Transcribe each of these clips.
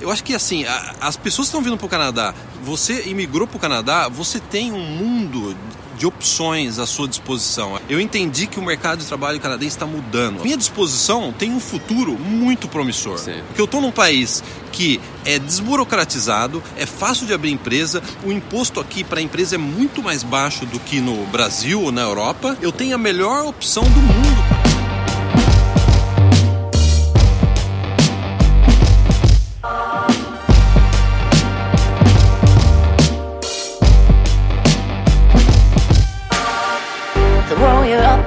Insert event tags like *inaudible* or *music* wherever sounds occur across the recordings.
eu acho que assim, a, as pessoas que estão vindo para o Canadá, você imigrou para o Canadá, você tem um mundo de opções à sua disposição. Eu entendi que o mercado de trabalho canadense está mudando. minha disposição tem um futuro muito promissor. Sim. Porque eu estou num país que é desburocratizado, é fácil de abrir empresa, o imposto aqui para a empresa é muito mais baixo do que no Brasil ou na Europa. Eu tenho a melhor opção do mundo.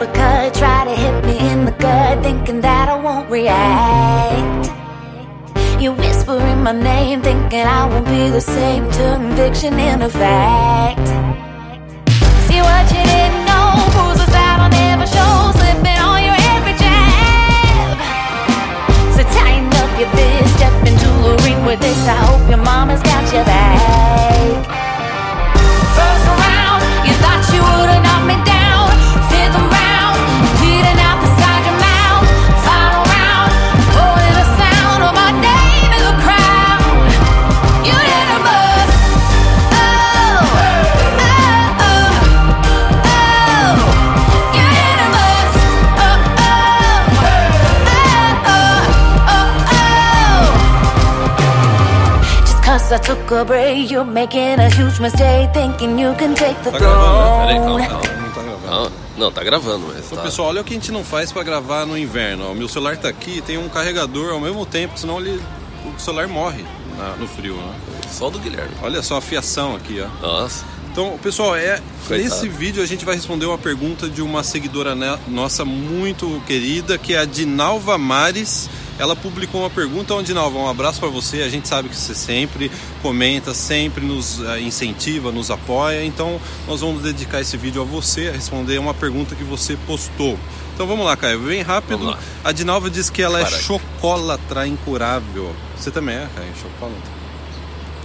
Uppercut, try to hit me in the gut, thinking that I won't react. You whispering my name, thinking I won't be the same. Turn fiction into fact. See what you didn't know, bruises that I'll never show, slipping on your every jab. So tighten up your fist, step into the ring with this. I hope your mama's got your back. You're making a huge mistake, thinking you can take the tá throne. Peraí, calma, calma, não tá gravando. Não, não tá gravando, mas. Tá. Pessoal, olha o que a gente não faz para gravar no inverno. O meu celular tá aqui, tem um carregador ao mesmo tempo, senão ele, o celular morre na, no frio, né? Só do Guilherme. Olha só a fiação aqui, ó. Nossa. Então, pessoal, é Coitado. nesse vídeo a gente vai responder uma pergunta de uma seguidora nossa muito querida, que é a Dinalva Mares ela publicou uma pergunta onde, Nalva, um abraço para você. A gente sabe que você sempre comenta, sempre nos eh, incentiva, nos apoia. Então, nós vamos dedicar esse vídeo a você, a responder uma pergunta que você postou. Então vamos lá, Caio, bem rápido. A Dinalva diz que ela é chocolatra incurável. Você também é, Caio, chocolatra?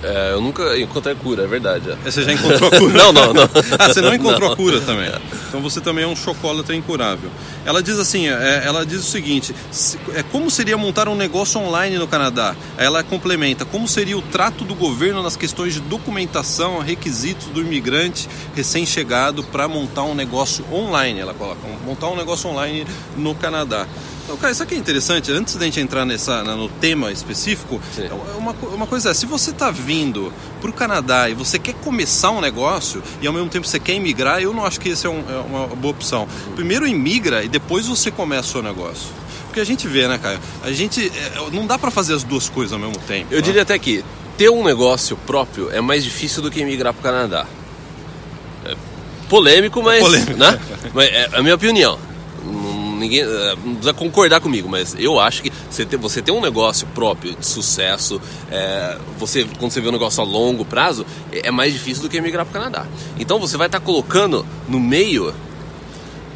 É, eu nunca encontrei cura, é verdade. É. Você já encontrou a *laughs* cura? não, não, não. *laughs* ah, você não encontrou não. a cura também. Então você também é um chocolate incurável. Ela diz assim, é, ela diz o seguinte, é como seria montar um negócio online no Canadá? Ela complementa, como seria o trato do governo nas questões de documentação, requisitos do imigrante recém-chegado para montar um negócio online? Ela coloca, montar um negócio online no Canadá. Então, cara, isso aqui é interessante. Antes da gente entrar nessa, no tema específico, Sim. É uma, uma coisa é, se você está vindo para o Canadá e você quer começar um negócio e ao mesmo tempo você quer imigrar, eu não acho que isso é, um, é uma boa opção. Primeiro imigra e depois você começa o seu negócio. Porque a gente vê, né, Caio? A gente. É, não dá para fazer as duas coisas ao mesmo tempo. Eu né? diria até que ter um negócio próprio é mais difícil do que emigrar para o Canadá. É polêmico, mas. É polêmico. Né? mas é a minha opinião ninguém eh, não precisa concordar comigo, mas eu acho que você ter, você ter um negócio próprio de sucesso, é, você quando você vê um negócio a longo prazo, é, é mais difícil do que emigrar para o Canadá. Então você vai estar tá colocando no meio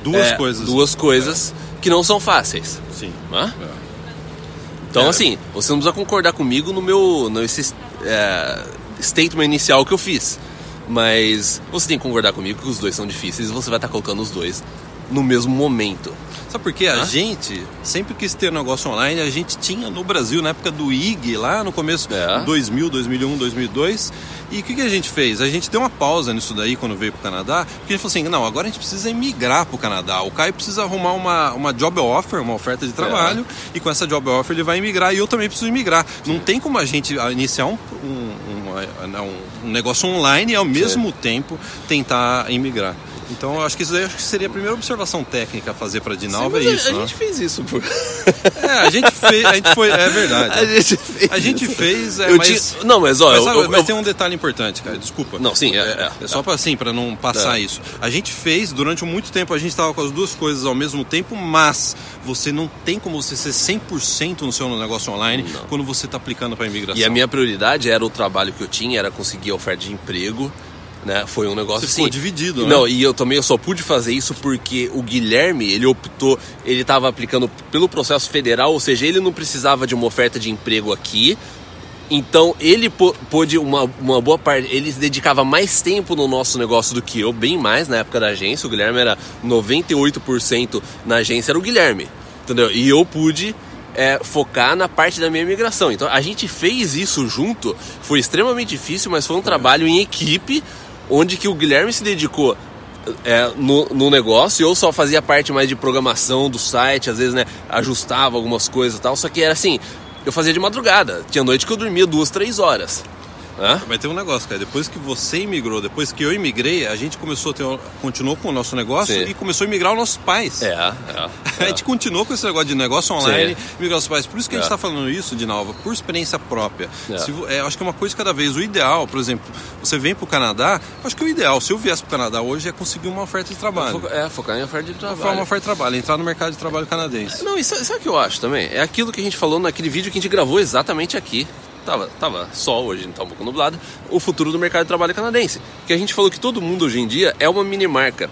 duas é, coisas, duas coisas é. que não são fáceis. Sim. Né? Então assim, você não precisa concordar comigo no meu nesse statement inicial que eu fiz. Mas você tem que concordar comigo que os dois são difíceis e você vai estar tá colocando os dois no mesmo momento. Sabe por quê? A gente sempre quis ter negócio online, a gente tinha no Brasil, na época do IG, lá no começo é. 2000, 2001, 2002. E o que, que a gente fez? A gente deu uma pausa nisso daí quando veio para o Canadá, porque a gente falou assim: não, agora a gente precisa emigrar para o Canadá. O Caio precisa arrumar uma, uma job offer, uma oferta de trabalho, é. e com essa job offer ele vai emigrar e eu também preciso emigrar. Não tem como a gente iniciar um, um, um, um negócio online e ao mesmo Sim. tempo tentar emigrar. Então eu acho que isso daí seria a primeira observação técnica a fazer para Dinalva Sim, é isso. A, né? gente fez isso, por... É, a gente fez, a gente foi, é verdade. A gente fez. A gente fez, é, mas, tinha... não, mas ó, mas, eu, mas eu, tem um detalhe importante, cara. Desculpa. Não, sim, é, é, é só para assim, para não passar é. isso. A gente fez durante muito tempo, a gente estava com as duas coisas ao mesmo tempo, mas você não tem como você ser 100% no seu negócio online não. quando você está aplicando para imigração. E a minha prioridade era o trabalho que eu tinha, era conseguir a oferta de emprego né? Foi um negócio Você assim. Ficou dividido, né? Não, e eu também eu só pude fazer isso porque o Guilherme, ele optou, ele estava aplicando pelo processo federal, ou seja, ele não precisava de uma oferta de emprego aqui. Então ele pôde uma, uma boa parte, ele dedicava mais tempo no nosso negócio do que eu, bem mais na época da agência. O Guilherme era 98% na agência, era o Guilherme, entendeu? E eu pude é, focar na parte da minha imigração. Então a gente fez isso junto, foi extremamente difícil, mas foi um trabalho em equipe, onde que o Guilherme se dedicou é, no, no, negócio, eu só fazia parte mais de programação do site, às vezes, né, ajustava algumas coisas e tal, só que era assim, eu fazia de madrugada, tinha noite que eu dormia duas, três horas. Hã? Mas tem um negócio, cara. Depois que você imigrou, depois que eu imigrei, a gente começou a ter, continuou com o nosso negócio Sim. e começou a imigrar os nossos pais. É, é, é. *laughs* A gente continuou com esse negócio de negócio online, Sim. imigrar os pais. Por isso que a gente está é. falando isso, de Nova, por experiência própria. É. Se, é, acho que é uma coisa cada vez. O ideal, por exemplo, você vem para o Canadá, acho que o ideal, se eu viesse para o Canadá hoje, é conseguir uma oferta de trabalho. É, focar em oferta de trabalho. Focar uma oferta de trabalho, entrar no mercado de trabalho canadense. Não, e sabe, sabe o que eu acho também? É aquilo que a gente falou naquele vídeo que a gente gravou exatamente aqui tava, tava sol hoje, tá um pouco nublado, o futuro do mercado de trabalho canadense. Que a gente falou que todo mundo hoje em dia é uma mini marca.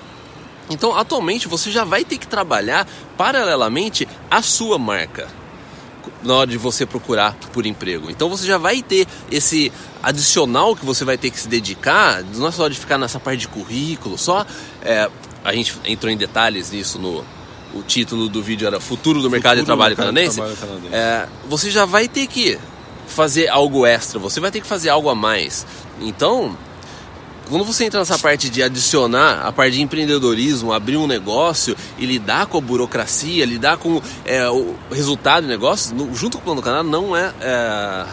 Então, atualmente, você já vai ter que trabalhar paralelamente a sua marca na hora de você procurar por emprego. Então, você já vai ter esse adicional que você vai ter que se dedicar, não é só de ficar nessa parte de currículo, só. É, a gente entrou em detalhes nisso no, o título do vídeo era Futuro do Mercado, Futuro de, trabalho mercado canadense, de Trabalho Canadense. É, você já vai ter que fazer algo extra, você vai ter que fazer algo a mais. Então, quando você entra nessa parte de adicionar a parte de empreendedorismo, abrir um negócio e lidar com a burocracia, lidar com é, o resultado do negócio, no, junto com o plano do canal, não é, é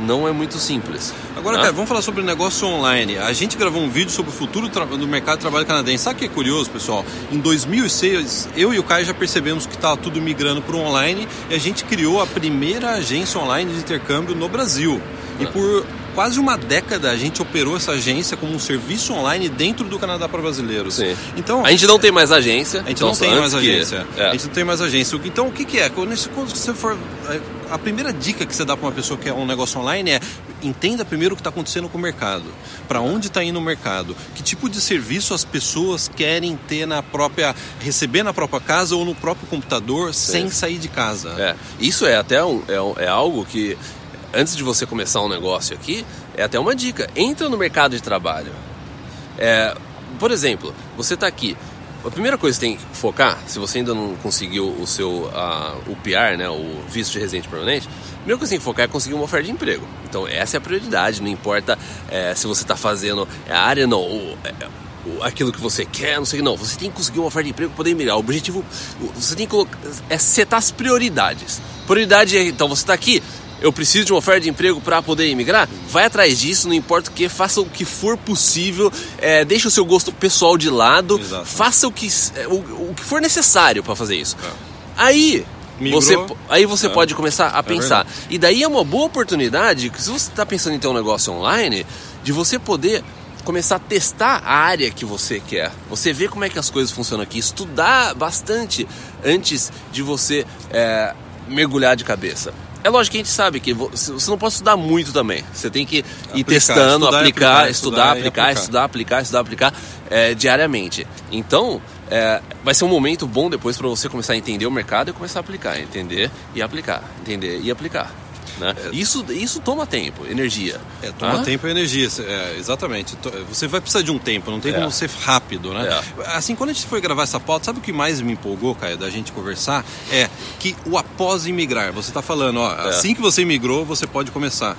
não é muito simples. Agora, né? cara, vamos falar sobre o negócio online. A gente gravou um vídeo sobre o futuro do mercado de trabalho canadense. Sabe o que é curioso, pessoal? Em 2006, eu e o Caio já percebemos que estava tudo migrando para o online e a gente criou a primeira agência online de intercâmbio no Brasil. E ah. por quase uma década a gente operou essa agência como um serviço online dentro do Canadá para brasileiros. Sim. Então, a gente não tem mais agência. A gente não tem mais agência. Que... É. A gente não tem mais agência. Então o que, que é? Quando você for a primeira dica que você dá para uma pessoa que é um negócio online é entenda primeiro o que está acontecendo com o mercado, para onde está indo o mercado, que tipo de serviço as pessoas querem ter na própria receber na própria casa ou no próprio computador Sim. sem sair de casa. É. Isso é até um, é, é algo que antes de você começar um negócio aqui é até uma dica. Entra no mercado de trabalho. É, por exemplo, você está aqui, a primeira coisa que tem que focar, se você ainda não conseguiu o seu uh, o PR, né, o visto de residente permanente, a primeira coisa que tem que focar é conseguir uma oferta de emprego. Então essa é a prioridade, não importa é, se você está fazendo é, a área não, o, é, aquilo que você quer, não sei não. Você tem que conseguir uma oferta de emprego para poder mirar. O objetivo, você tem que colocar, é setar as prioridades. Prioridade é, então você está aqui, eu preciso de uma oferta de emprego para poder imigrar, vai atrás disso, não importa o que, faça o que for possível, é, deixe o seu gosto pessoal de lado, Exato. faça o que, é, o, o que for necessário para fazer isso. É. Aí você, aí você é. pode começar a é pensar. e daí é uma boa oportunidade, se você está pensando em ter um negócio online, de você poder começar a testar a área que você quer. Você ver como é que as coisas funcionam aqui, estudar bastante antes de você é, mergulhar de cabeça. É lógico que a gente sabe que você não pode estudar muito também. Você tem que ir aplicar, testando, estudar, aplicar, estudar, aplicar, aplicar, estudar, aplicar, estudar, aplicar é, diariamente. Então, é, vai ser um momento bom depois para você começar a entender o mercado e começar a aplicar, entender e aplicar, entender e aplicar. Né? É, isso, isso toma tempo, energia. É, toma ah? tempo e energia, é, exatamente. Você vai precisar de um tempo, não tem é. como ser rápido, né? É. Assim, quando a gente foi gravar essa pauta, sabe o que mais me empolgou, Caio, da gente conversar? É que o após imigrar, você está falando, ó, é. assim que você imigrou, você pode começar.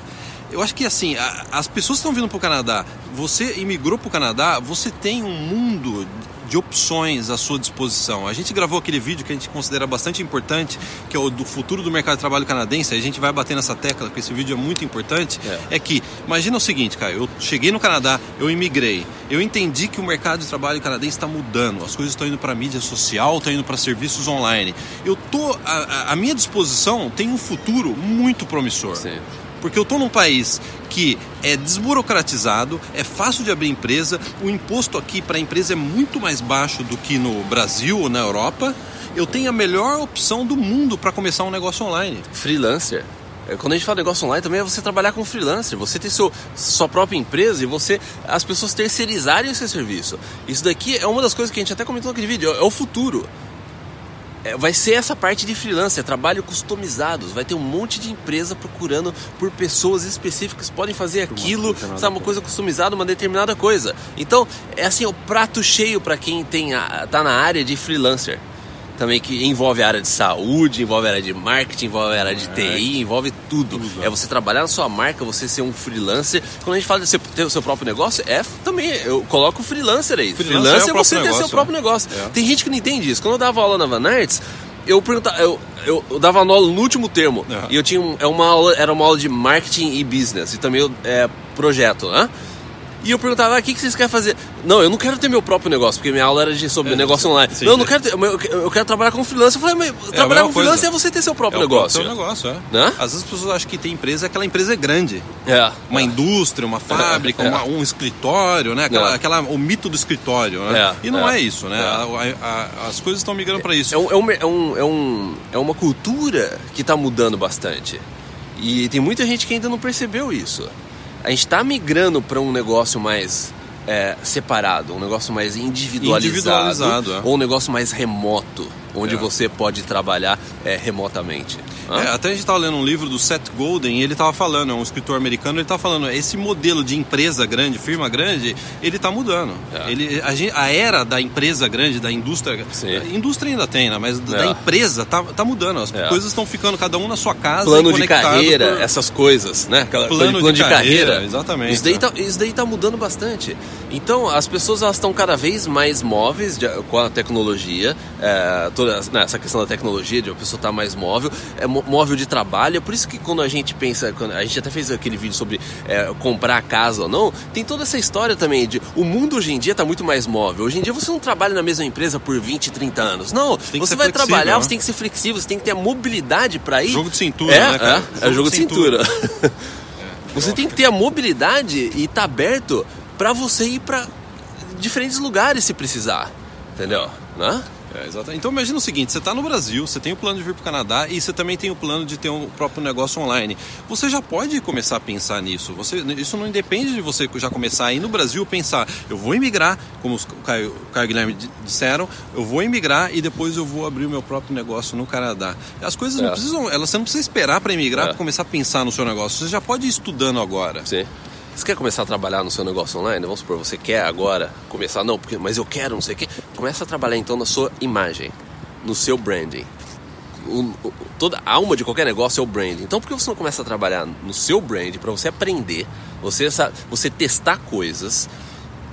Eu acho que assim, as pessoas estão vindo para o Canadá, você imigrou para o Canadá, você tem um mundo de opções à sua disposição. A gente gravou aquele vídeo que a gente considera bastante importante, que é o do futuro do mercado de trabalho canadense. A gente vai bater nessa tecla, porque esse vídeo é muito importante. É, é que, imagina o seguinte, cara, eu cheguei no Canadá, eu imigrei, eu entendi que o mercado de trabalho canadense está mudando, as coisas estão indo para mídia social, estão indo para serviços online. Eu tô, a, a minha disposição tem um futuro muito promissor. Sim. Porque eu estou num país que é desburocratizado, é fácil de abrir empresa, o imposto aqui para a empresa é muito mais baixo do que no Brasil ou na Europa. Eu tenho a melhor opção do mundo para começar um negócio online. Freelancer. É, quando a gente fala negócio online, também é você trabalhar com freelancer, você ter seu, sua própria empresa e você as pessoas terceirizarem o seu serviço. Isso daqui é uma das coisas que a gente até comentou naquele vídeo, é o futuro é, vai ser essa parte de freelancer, trabalho customizados. Vai ter um monte de empresa procurando por pessoas específicas que podem fazer aquilo, sabe, uma coisa customizada, uma determinada coisa. Então, é assim, o prato cheio para quem tem a, tá na área de freelancer. Também que envolve a área de saúde, envolve a área de marketing, envolve a área de TI, envolve tudo. tudo. É você trabalhar na sua marca, você ser um freelancer. Quando a gente fala de você ter o seu próprio negócio, é também, eu coloco freelancer aí. Freelancer, freelancer é, você ter negócio, seu próprio né? negócio. É. Tem gente que não entende isso. Quando eu dava aula na Van Arts, eu perguntava, eu, eu, eu, dava aula no último termo. Uhum. E eu tinha um, é uma aula, era uma aula de marketing e business. E também é, projeto, né? E eu perguntava, ah, o que, que vocês querem fazer? Não, eu não quero ter meu próprio negócio, porque minha aula era de, sobre é, negócio online. Sim, não, eu não quero ter, eu quero trabalhar com freelancer. Eu falei, mas é trabalhar com freelancer é você ter seu próprio é negócio. Seu negócio, é. Né? Às vezes as pessoas acham que tem empresa, aquela empresa é grande. É. Uma indústria, uma fábrica, uma, um escritório, né? Aquela, aquela, o mito do escritório, né? E não é, isso, né? A, a, as coisas estão migrando para isso. É, um, é, um, é, um, é uma cultura que está mudando bastante. E tem muita gente que ainda não percebeu isso a gente está migrando para um negócio mais é, separado, um negócio mais individualizado, individualizado é. ou um negócio mais remoto, onde é. você pode trabalhar é, remotamente. É, até a gente estava lendo um livro do Seth Golden e ele estava falando, é um escritor americano, ele estava falando, esse modelo de empresa grande, firma grande, ele está mudando. É. Ele, a, a, era da empresa grande, da indústria, indústria ainda tem, né? mas da é. empresa tá, tá mudando. As é. coisas estão ficando cada um na sua casa. Plano de carreira, por... essas coisas, né? Aquela, plano, plano de, de, carreira, carreira. exatamente. Isso daí, tá, isso daí tá mudando bastante. Então, as pessoas estão cada vez mais móveis de, com a tecnologia, é, toda né, essa questão da tecnologia, de a pessoa estar tá mais móvel, é móvel de trabalho. É por isso que quando a gente pensa, quando a gente até fez aquele vídeo sobre é, comprar casa ou não, tem toda essa história também de o mundo hoje em dia está muito mais móvel. Hoje em dia você não trabalha na mesma empresa por 20, 30 anos. Não, você vai trabalhar, né? você tem que ser flexível, você tem que ter a mobilidade para ir. Jogo de cintura, é, né? Cara? É, é jogo, jogo de cintura. cintura. *laughs* você tem que ter a mobilidade e estar tá aberto para você ir para diferentes lugares se precisar, entendeu? Né? É, exatamente. Então imagina o seguinte, você está no Brasil, você tem o plano de vir para o Canadá e você também tem o plano de ter um próprio negócio online. Você já pode começar a pensar nisso. Você, isso não independe de você já começar aí no Brasil pensar, eu vou emigrar, como o Caio, o Caio Guilherme disseram, eu vou emigrar e depois eu vou abrir o meu próprio negócio no Canadá. As coisas é. não precisam, elas, você não precisa esperar para emigrar é. para começar a pensar no seu negócio. Você já pode ir estudando agora. Sim. Você quer começar a trabalhar no seu negócio online? Vamos supor, você quer agora começar, não, porque, mas eu quero, não sei o quê. Começa a trabalhar então na sua imagem, no seu branding. Toda a alma de qualquer negócio é o branding. Então, por que você não começa a trabalhar no seu brand para você aprender, você, você testar coisas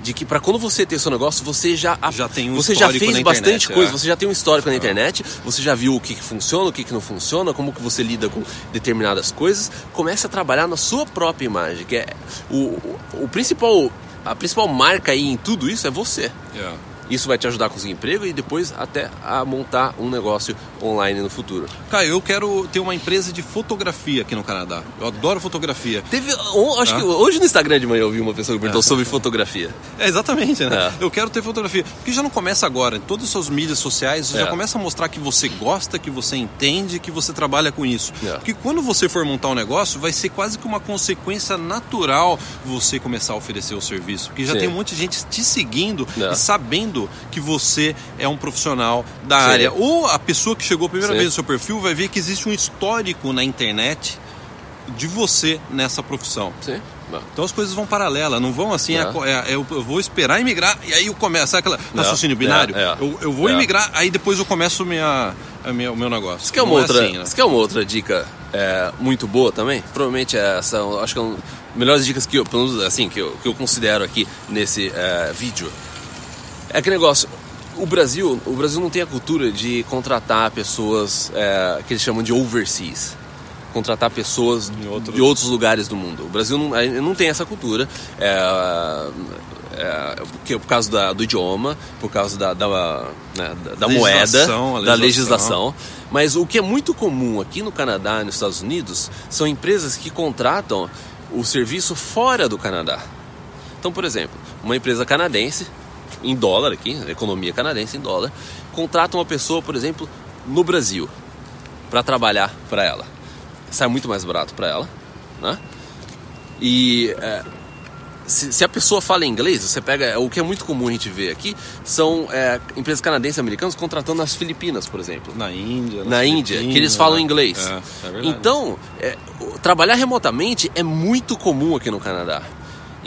de que para quando você ter seu negócio, você já, já tem um você já fez bastante coisa, é. você já tem um histórico na é. internet, você já viu o que, que funciona, o que, que não funciona, como que você lida com determinadas coisas, comece a trabalhar na sua própria imagem, que é o, o, o principal a principal marca aí em tudo isso é você. Yeah. Isso vai te ajudar a conseguir emprego e depois até a montar um negócio online no futuro. Caio, eu quero ter uma empresa de fotografia aqui no Canadá. Eu adoro fotografia. Teve, acho ah. que hoje no Instagram de manhã eu vi uma pessoa que perguntou é. sobre fotografia. É, exatamente, né? É. Eu quero ter fotografia. Porque já não começa agora. Em todas as suas mídias sociais, você é. já começa a mostrar que você gosta, que você entende, que você trabalha com isso. É. Porque quando você for montar um negócio, vai ser quase que uma consequência natural você começar a oferecer o serviço. Porque já Sim. tem um monte de gente te seguindo é. e sabendo que você é um profissional da Sim. área. Ou a pessoa que chegou a primeira Sim. vez no seu perfil vai ver que existe um histórico na internet de você nessa profissão. Sim. Então as coisas vão paralelas, não vão assim, é. É, eu, eu, vou esperar imigrar e aí eu começo, sabe aquele raciocínio binário? É, é, eu, eu vou é. imigrar, aí depois eu começo minha, minha, o meu negócio. Isso quer uma, outra, assim, né? quer uma outra dica muito boa também? Provavelmente essa, acho que é uma melhores dicas que eu, assim, que eu, que eu considero aqui nesse vídeo. É que negócio. O Brasil, o Brasil não tem a cultura de contratar pessoas é, que eles chamam de overseas contratar pessoas outro... de outros lugares do mundo. O Brasil não, não tem essa cultura, é, é, por causa da, do idioma, por causa da, da, né, da moeda, legislação. da legislação. Mas o que é muito comum aqui no Canadá e nos Estados Unidos são empresas que contratam o serviço fora do Canadá. Então, por exemplo, uma empresa canadense em dólar aqui, economia canadense em dólar, contrata uma pessoa, por exemplo, no Brasil para trabalhar para ela. Sai muito mais barato para ela, né? E é, se, se, a pessoa fala inglês, você pega o que é muito comum a gente ver aqui são é, empresas canadenses e americanas contratando nas Filipinas, por exemplo. Na Índia. Na Índia, que eles falam né? inglês. É, é então, é, trabalhar remotamente é muito comum aqui no Canadá.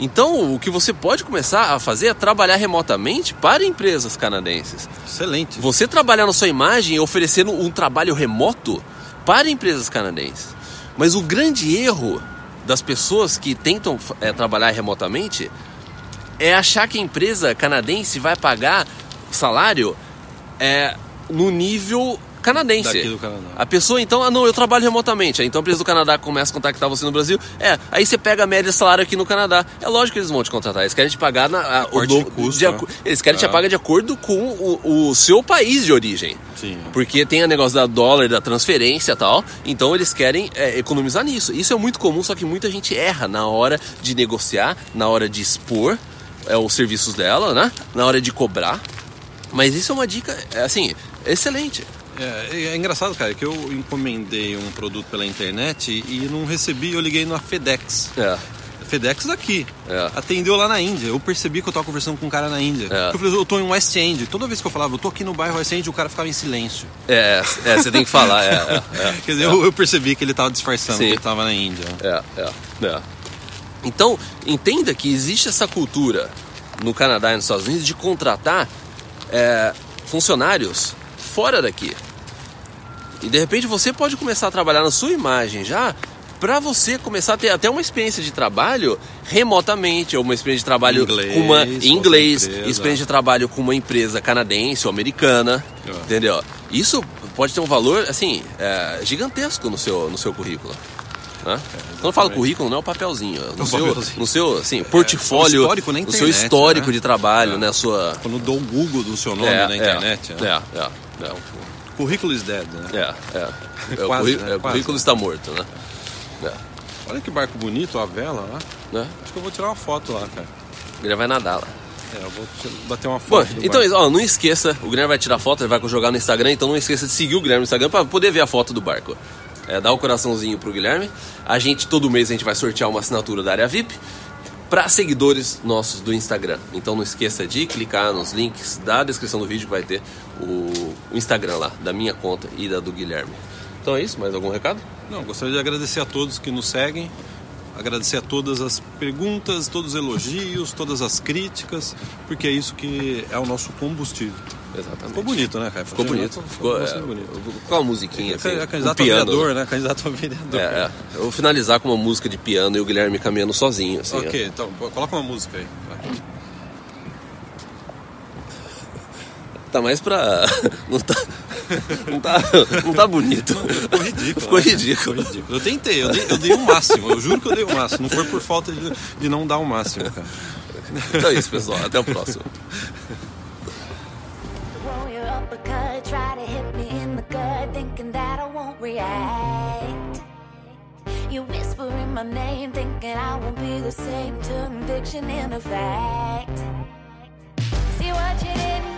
Então, o que você pode começar a fazer é trabalhar remotamente para empresas canadenses. Excelente. Você trabalhar na sua imagem oferecendo um trabalho remoto para empresas canadenses. Mas o grande erro das pessoas que tentam é, trabalhar remotamente é achar que a empresa canadense vai pagar salário é, no nível canadense. Daqui do Canadá. A pessoa, então, ah, não, eu trabalho remotamente. Então a empresa do Canadá começa a contactar você no Brasil. É, aí você pega a média de salário aqui no Canadá. É lógico que eles vão te contratar. Eles querem te pagar na, a, o de do, custo, de né? Eles querem te Ah. pagar de acordo com o, o seu país de origem. Sim. Porque tem o negócio da dólar, da transferência e tal. Então eles querem é, economizar nisso. Isso é muito comum, só que muita gente erra na hora de negociar, na hora de expor é, os serviços dela, né? Na hora de cobrar. Mas isso é uma dica, é, assim, excelente. É, é engraçado, cara, que eu encomendei um produto pela internet e não recebi, eu liguei na FedEx. É. FedEx daqui. É. Atendeu lá na Índia. Eu percebi que eu tava conversando com um cara na Índia. É. Eu falei, eu tô em West End. Toda vez que eu falava, eu tô aqui no bairro West End, o cara ficava em silêncio. É, é, você tem que falar, é, é, é. *laughs* Quer dizer, eu, eu percebi que ele tava disfarçando Sim. que ele tava na Índia. É, é, é. Então, entenda que existe essa cultura no Canadá e nos Estados Unidos de contratar é, funcionários fora daqui. E de repente você pode começar a trabalhar na sua imagem já para você começar a ter até uma experiência de trabalho remotamente, ou uma experiência de trabalho Inglês, com uma em inglês, empresa. experiência de trabalho com uma empresa canadense ou americana, É. entendeu? Isso pode ter um valor assim é, gigantesco no seu no seu currículo. Né? Quando eu falo currículo, não é o papelzinho, é no o seu, papelzinho. no seu assim, portfólio, o histórico na no seu internet, histórico né? de trabalho, É. né? Sua Quando dou o Google do seu nome é, na é, internet, né? É, é, é. Currículo is dead, né? É, é. *laughs* É, o Quase, currí- né? é, o Quase. currículo está morto, né? É, Olha que barco bonito, a vela lá. né? Acho que eu vou tirar uma foto lá, cara. Ele vai nadar lá. É, eu vou bater uma Bom, foto. do então, barco. ó, não esqueça, o Guilherme vai tirar foto, ele vai jogar no Instagram, então não esqueça de seguir o Guilherme no Instagram para poder ver a foto do barco. É, dá o coraçãozinho pro Guilherme. A gente, todo mês, a gente vai sortear uma assinatura da área VIP para seguidores nossos do Instagram. Então não esqueça de clicar nos links da descrição do vídeo que vai ter o, Instagram lá, da minha conta e da do Guilherme. Então é isso, mais algum recado? Não, gostaria de agradecer a todos que nos seguem, agradecer a todas as perguntas, todos os elogios, todas as críticas, porque é isso que é o nosso combustível. Exatamente. Ficou bonito, né, cara? Ficou bonito. Ficou, é, bastante bonito. com a musiquinha assim, É um candidato a vereador, né? Candidato a vereador. É, é. Eu vou finalizar com uma música de piano e o Guilherme caminhando sozinho, assim. ó. Ok, então, coloca uma música aí. vai. Tá mais pra. *laughs* Não tá. Não tá, não tá bonito. Ficou ridículo. Ficou né? ridículo. Ficou ridículo. Eu tentei, eu dei, eu dei o máximo, eu juro que eu dei o máximo. Não foi por falta de, de não dar o máximo, cara. Então é isso, pessoal. Até o próximo. Uppercut, try to hit me in the gut, thinking that I won't react. You whispering my name, thinking I won't be the same. Turn fiction into fact. See what you